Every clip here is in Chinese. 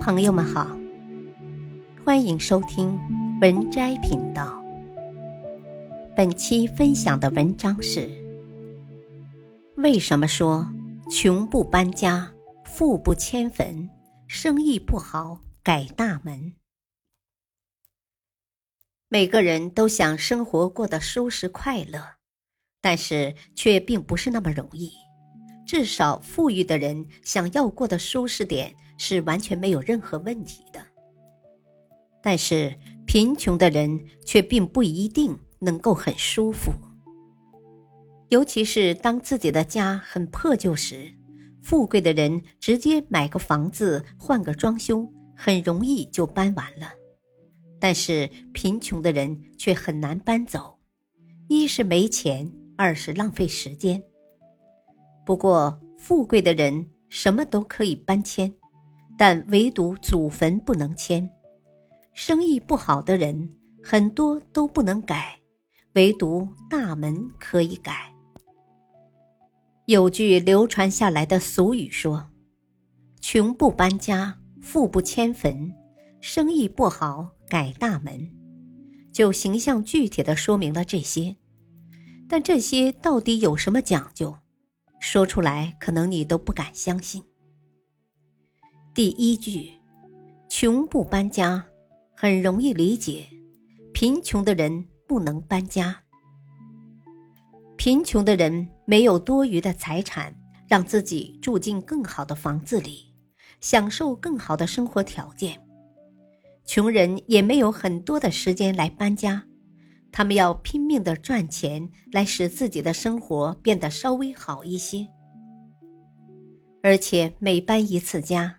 朋友们好，欢迎收听文摘频道。本期分享的文章是：为什么说穷不搬家，富不迁坟，生意不好改大门？每个人都想生活过得舒适快乐，但是却并不是那么容易。至少，富裕的人想要过得舒适点是完全没有任何问题的。但是，贫穷的人却并不一定能够很舒服。尤其是当自己的家很破旧时，富贵的人直接买个房子换个装修，很容易就搬完了。但是，贫穷的人却很难搬走，一是没钱，二是浪费时间。不过，富贵的人什么都可以搬迁，但唯独祖坟不能迁；生意不好的人很多都不能改，唯独大门可以改。有句流传下来的俗语说：“穷不搬家，富不迁坟，生意不好改大门。”就形象具体的说明了这些。但这些到底有什么讲究？说出来，可能你都不敢相信。第一句，“穷不搬家”，很容易理解，贫穷的人不能搬家。贫穷的人没有多余的财产，让自己住进更好的房子里，享受更好的生活条件；穷人也没有很多的时间来搬家。他们要拼命的赚钱，来使自己的生活变得稍微好一些。而且每搬一次家，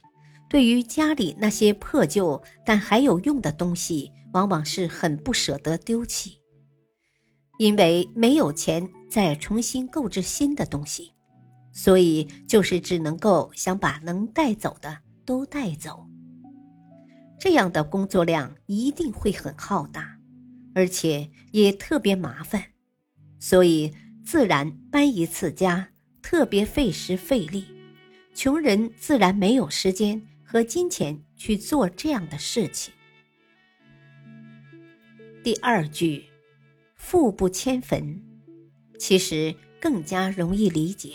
对于家里那些破旧但还有用的东西，往往是很不舍得丢弃，因为没有钱再重新购置新的东西，所以就是只能够想把能带走的都带走。这样的工作量一定会很浩大。而且也特别麻烦，所以自然搬一次家特别费时费力，穷人自然没有时间和金钱去做这样的事情。第二句“富不迁坟”，其实更加容易理解。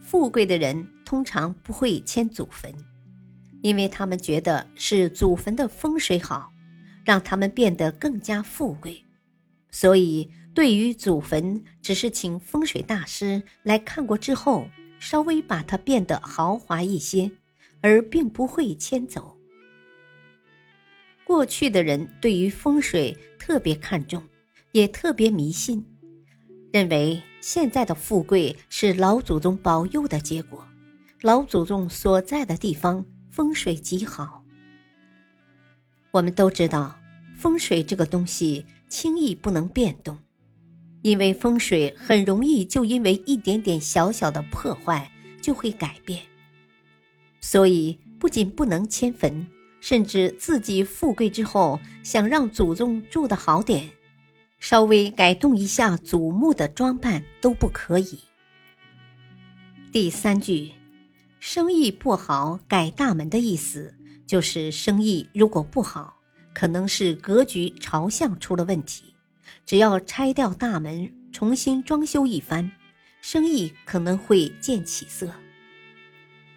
富贵的人通常不会迁祖坟，因为他们觉得是祖坟的风水好。让他们变得更加富贵，所以对于祖坟，只是请风水大师来看过之后，稍微把它变得豪华一些，而并不会迁走。过去的人对于风水特别看重，也特别迷信，认为现在的富贵是老祖宗保佑的结果，老祖宗所在的地方风水极好。我们都知道，风水这个东西轻易不能变动，因为风水很容易就因为一点点小小的破坏就会改变。所以不仅不能迁坟，甚至自己富贵之后想让祖宗住的好点，稍微改动一下祖墓的装扮都不可以。第三句，生意不好改大门的意思。就是生意如果不好，可能是格局朝向出了问题。只要拆掉大门，重新装修一番，生意可能会见起色。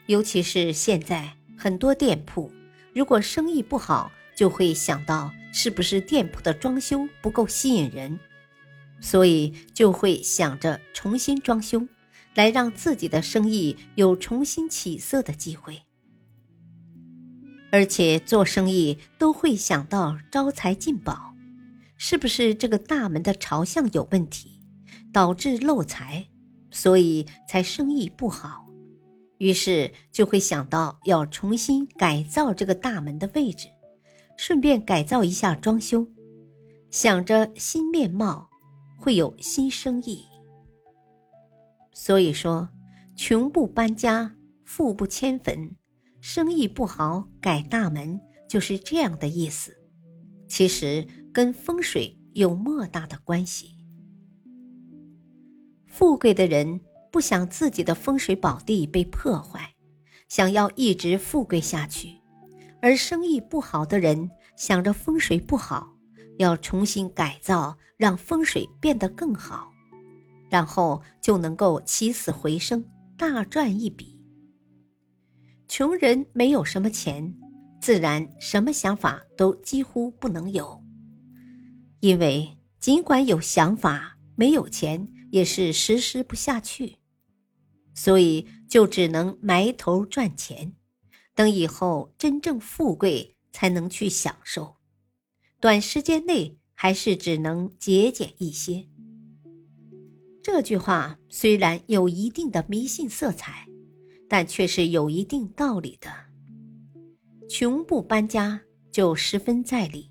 尤其是现在很多店铺，如果生意不好，就会想到是不是店铺的装修不够吸引人，所以就会想着重新装修，来让自己的生意有重新起色的机会。而且做生意都会想到招财进宝，是不是这个大门的朝向有问题，导致漏财，所以才生意不好？于是就会想到要重新改造这个大门的位置，顺便改造一下装修，想着新面貌，会有新生意。所以说，穷不搬家，富不迁坟。生意不好，改大门就是这样的意思。其实跟风水有莫大的关系。富贵的人不想自己的风水宝地被破坏，想要一直富贵下去，而生意不好的人想着风水不好，要重新改造，让风水变得更好，然后就能够起死回生，大赚一笔。穷人没有什么钱，自然什么想法都几乎不能有，因为尽管有想法，没有钱也是实施不下去，所以就只能埋头赚钱。等以后真正富贵，才能去享受。短时间内还是只能节俭一些。这句话虽然有一定的迷信色彩，但却是有一定道理的。穷不搬家就十分在理，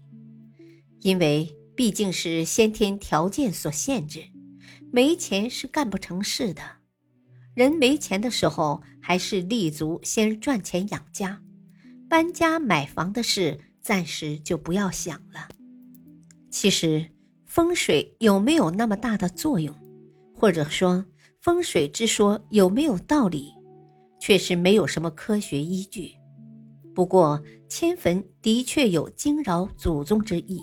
因为毕竟是先天条件所限制，没钱是干不成事的。人没钱的时候，还是立足先赚钱养家，搬家买房的事暂时就不要想了。其实风水有没有那么大的作用，或者说风水之说有没有道理，确实没有什么科学依据。不过迁坟的确有惊扰祖宗之意，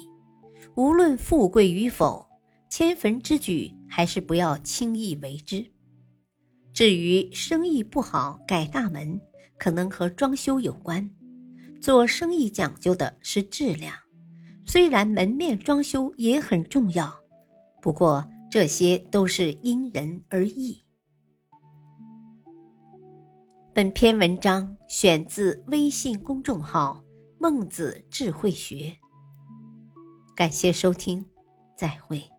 无论富贵与否，迁坟之举还是不要轻易为之。至于生意不好改大门，可能和装修有关。做生意讲究的是质量，虽然门面装修也很重要，不过这些都是因人而异。本篇文章选自微信公众号“孟子智慧学”，感谢收听，再会。